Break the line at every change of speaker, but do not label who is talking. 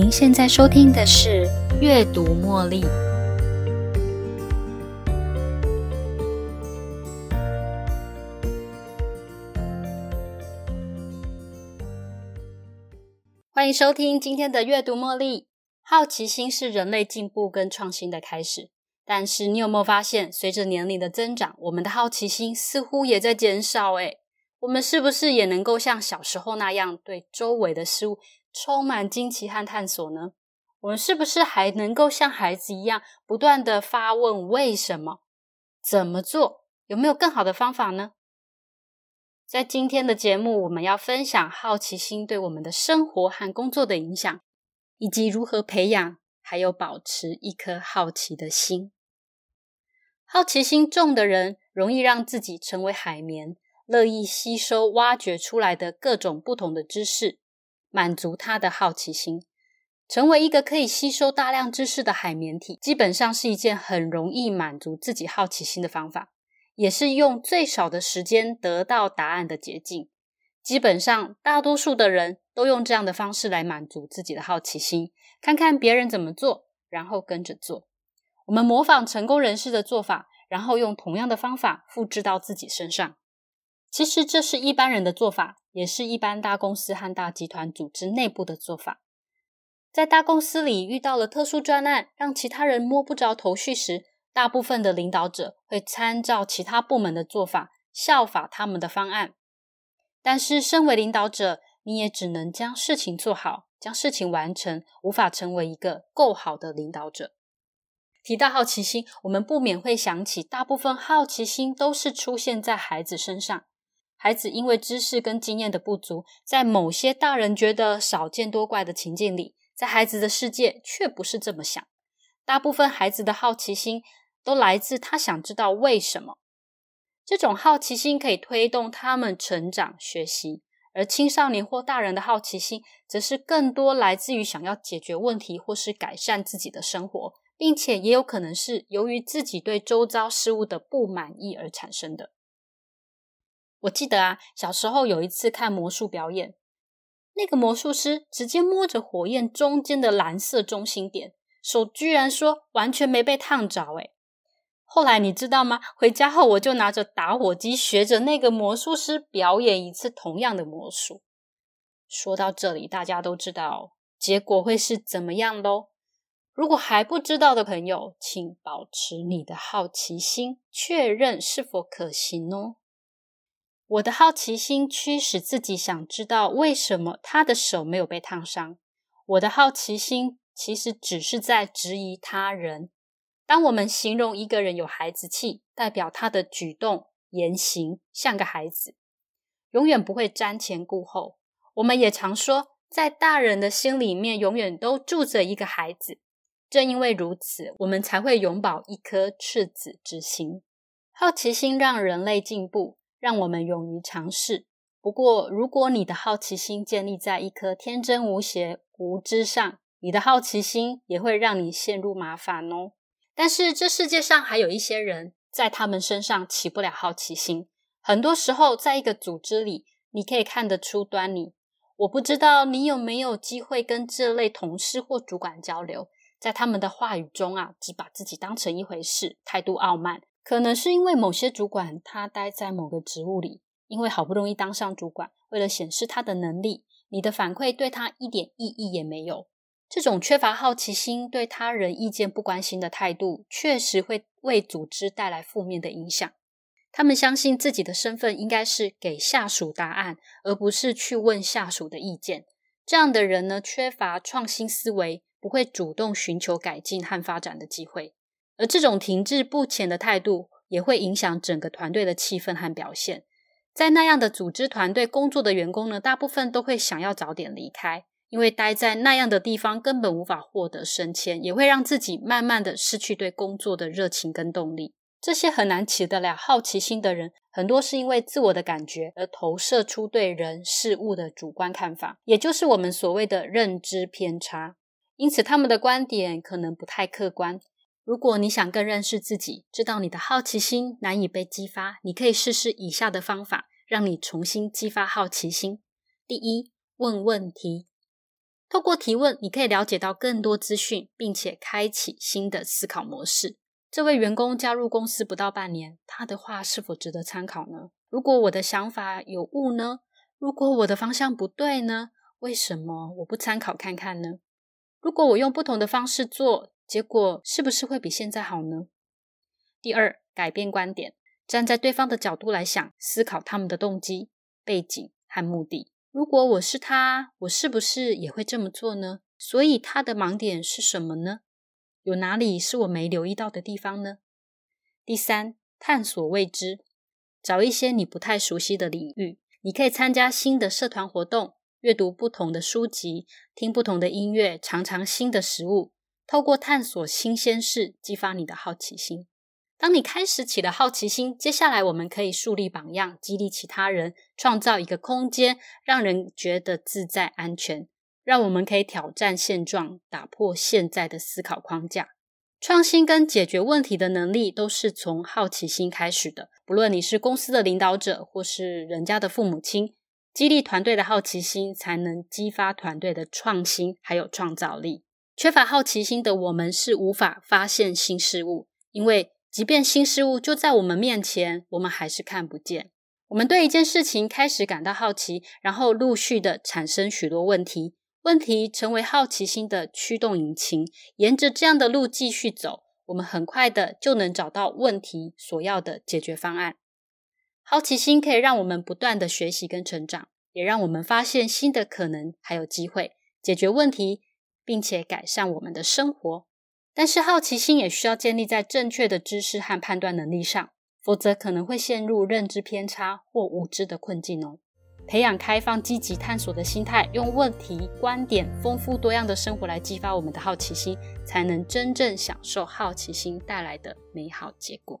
您现在收听的是《阅读茉莉》。欢迎收听今天的《阅读茉莉》。好奇心是人类进步跟创新的开始，但是你有没有发现，随着年龄的增长，我们的好奇心似乎也在减少？诶我们是不是也能够像小时候那样，对周围的事物充满惊奇和探索呢？我们是不是还能够像孩子一样，不断的发问为什么、怎么做？有没有更好的方法呢？在今天的节目，我们要分享好奇心对我们的生活和工作的影响，以及如何培养还有保持一颗好奇的心。好奇心重的人，容易让自己成为海绵。乐意吸收挖掘出来的各种不同的知识，满足他的好奇心。成为一个可以吸收大量知识的海绵体，基本上是一件很容易满足自己好奇心的方法，也是用最少的时间得到答案的捷径。基本上，大多数的人都用这样的方式来满足自己的好奇心，看看别人怎么做，然后跟着做。我们模仿成功人士的做法，然后用同样的方法复制到自己身上。其实这是一般人的做法，也是一般大公司和大集团组织内部的做法。在大公司里遇到了特殊专案，让其他人摸不着头绪时，大部分的领导者会参照其他部门的做法，效法他们的方案。但是，身为领导者，你也只能将事情做好，将事情完成，无法成为一个够好的领导者。提到好奇心，我们不免会想起，大部分好奇心都是出现在孩子身上。孩子因为知识跟经验的不足，在某些大人觉得少见多怪的情境里，在孩子的世界却不是这么想。大部分孩子的好奇心都来自他想知道为什么。这种好奇心可以推动他们成长学习，而青少年或大人的好奇心，则是更多来自于想要解决问题或是改善自己的生活，并且也有可能是由于自己对周遭事物的不满意而产生的。我记得啊，小时候有一次看魔术表演，那个魔术师直接摸着火焰中间的蓝色中心点，手居然说完全没被烫着。诶后来你知道吗？回家后我就拿着打火机学着那个魔术师表演一次同样的魔术。说到这里，大家都知道结果会是怎么样喽？如果还不知道的朋友，请保持你的好奇心，确认是否可行哦。我的好奇心驱使自己想知道为什么他的手没有被烫伤。我的好奇心其实只是在质疑他人。当我们形容一个人有孩子气，代表他的举动言行像个孩子，永远不会瞻前顾后。我们也常说，在大人的心里面，永远都住着一个孩子。正因为如此，我们才会永葆一颗赤子之心。好奇心让人类进步。让我们勇于尝试。不过，如果你的好奇心建立在一颗天真无邪、无知上，你的好奇心也会让你陷入麻烦哦。但是，这世界上还有一些人在他们身上起不了好奇心。很多时候，在一个组织里，你可以看得出端倪。我不知道你有没有机会跟这类同事或主管交流，在他们的话语中啊，只把自己当成一回事，态度傲慢。可能是因为某些主管他待在某个职务里，因为好不容易当上主管，为了显示他的能力，你的反馈对他一点意义也没有。这种缺乏好奇心、对他人意见不关心的态度，确实会为组织带来负面的影响。他们相信自己的身份应该是给下属答案，而不是去问下属的意见。这样的人呢，缺乏创新思维，不会主动寻求改进和发展的机会。而这种停滞不前的态度，也会影响整个团队的气氛和表现。在那样的组织团队工作的员工呢，大部分都会想要早点离开，因为待在那样的地方根本无法获得升迁，也会让自己慢慢的失去对工作的热情跟动力。这些很难起得了好奇心的人，很多是因为自我的感觉而投射出对人事物的主观看法，也就是我们所谓的认知偏差。因此，他们的观点可能不太客观。如果你想更认识自己，知道你的好奇心难以被激发，你可以试试以下的方法，让你重新激发好奇心。第一，问问题。透过提问，你可以了解到更多资讯，并且开启新的思考模式。这位员工加入公司不到半年，他的话是否值得参考呢？如果我的想法有误呢？如果我的方向不对呢？为什么我不参考看看呢？如果我用不同的方式做，结果是不是会比现在好呢？第二，改变观点，站在对方的角度来想，思考他们的动机、背景和目的。如果我是他，我是不是也会这么做呢？所以他的盲点是什么呢？有哪里是我没留意到的地方呢？第三，探索未知，找一些你不太熟悉的领域，你可以参加新的社团活动，阅读不同的书籍，听不同的音乐，尝尝新的食物，透过探索新鲜事，激发你的好奇心。当你开始起了好奇心，接下来我们可以树立榜样，激励其他人，创造一个空间，让人觉得自在安全，让我们可以挑战现状，打破现在的思考框架。创新跟解决问题的能力都是从好奇心开始的。不论你是公司的领导者，或是人家的父母亲，激励团队的好奇心，才能激发团队的创新还有创造力。缺乏好奇心的我们是无法发现新事物，因为。即便新事物就在我们面前，我们还是看不见。我们对一件事情开始感到好奇，然后陆续的产生许多问题，问题成为好奇心的驱动引擎。沿着这样的路继续走，我们很快的就能找到问题所要的解决方案。好奇心可以让我们不断的学习跟成长，也让我们发现新的可能还有机会，解决问题，并且改善我们的生活。但是好奇心也需要建立在正确的知识和判断能力上，否则可能会陷入认知偏差或无知的困境哦。培养开放、积极探索的心态，用问题、观点丰富多样的生活来激发我们的好奇心，才能真正享受好奇心带来的美好结果。